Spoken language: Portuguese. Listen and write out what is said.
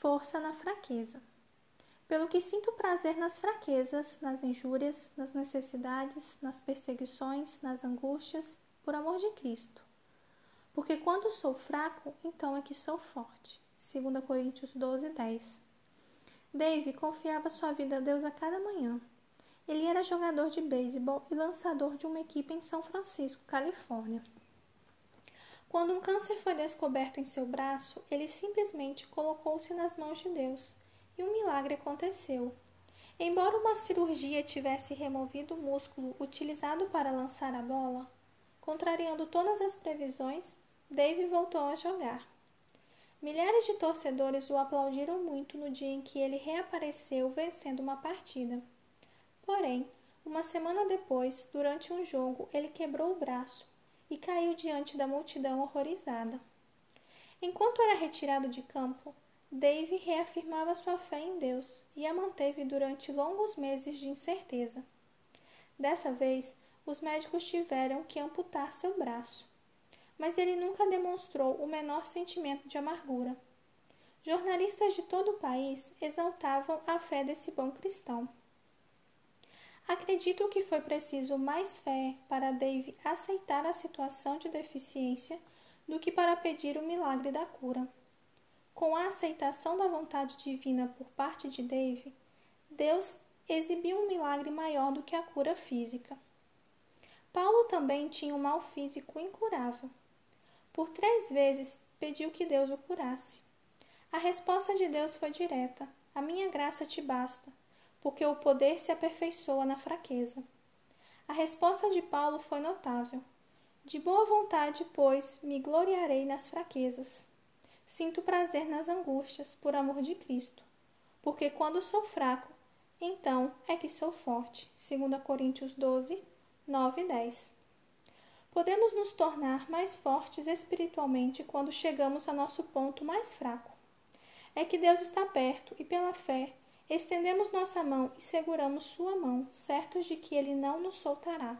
força na fraqueza. Pelo que sinto prazer nas fraquezas, nas injúrias, nas necessidades, nas perseguições, nas angústias, por amor de Cristo. Porque quando sou fraco, então é que sou forte. 2 Coríntios 12, 10. Dave confiava sua vida a Deus a cada manhã. Ele era jogador de beisebol e lançador de uma equipe em São Francisco, Califórnia. Quando um câncer foi descoberto em seu braço, ele simplesmente colocou-se nas mãos de Deus e um milagre aconteceu. Embora uma cirurgia tivesse removido o músculo utilizado para lançar a bola, contrariando todas as previsões, Dave voltou a jogar. Milhares de torcedores o aplaudiram muito no dia em que ele reapareceu vencendo uma partida. Porém, uma semana depois, durante um jogo, ele quebrou o braço e caiu diante da multidão horrorizada. Enquanto era retirado de campo, Dave reafirmava sua fé em Deus e a manteve durante longos meses de incerteza. Dessa vez, os médicos tiveram que amputar seu braço, mas ele nunca demonstrou o menor sentimento de amargura. Jornalistas de todo o país exaltavam a fé desse bom cristão. Acredito que foi preciso mais fé para Dave aceitar a situação de deficiência do que para pedir o milagre da cura. Com a aceitação da vontade divina por parte de Dave, Deus exibiu um milagre maior do que a cura física. Paulo também tinha um mal físico incurável. Por três vezes pediu que Deus o curasse. A resposta de Deus foi direta: A minha graça te basta, porque o poder se aperfeiçoa na fraqueza. A resposta de Paulo foi notável. De boa vontade, pois, me gloriarei nas fraquezas. Sinto prazer nas angústias, por amor de Cristo. Porque quando sou fraco, então é que sou forte. 2 Coríntios 12, 9 e 10. Podemos nos tornar mais fortes espiritualmente quando chegamos a nosso ponto mais fraco. É que Deus está perto e, pela fé, estendemos nossa mão e seguramos sua mão, certos de que Ele não nos soltará.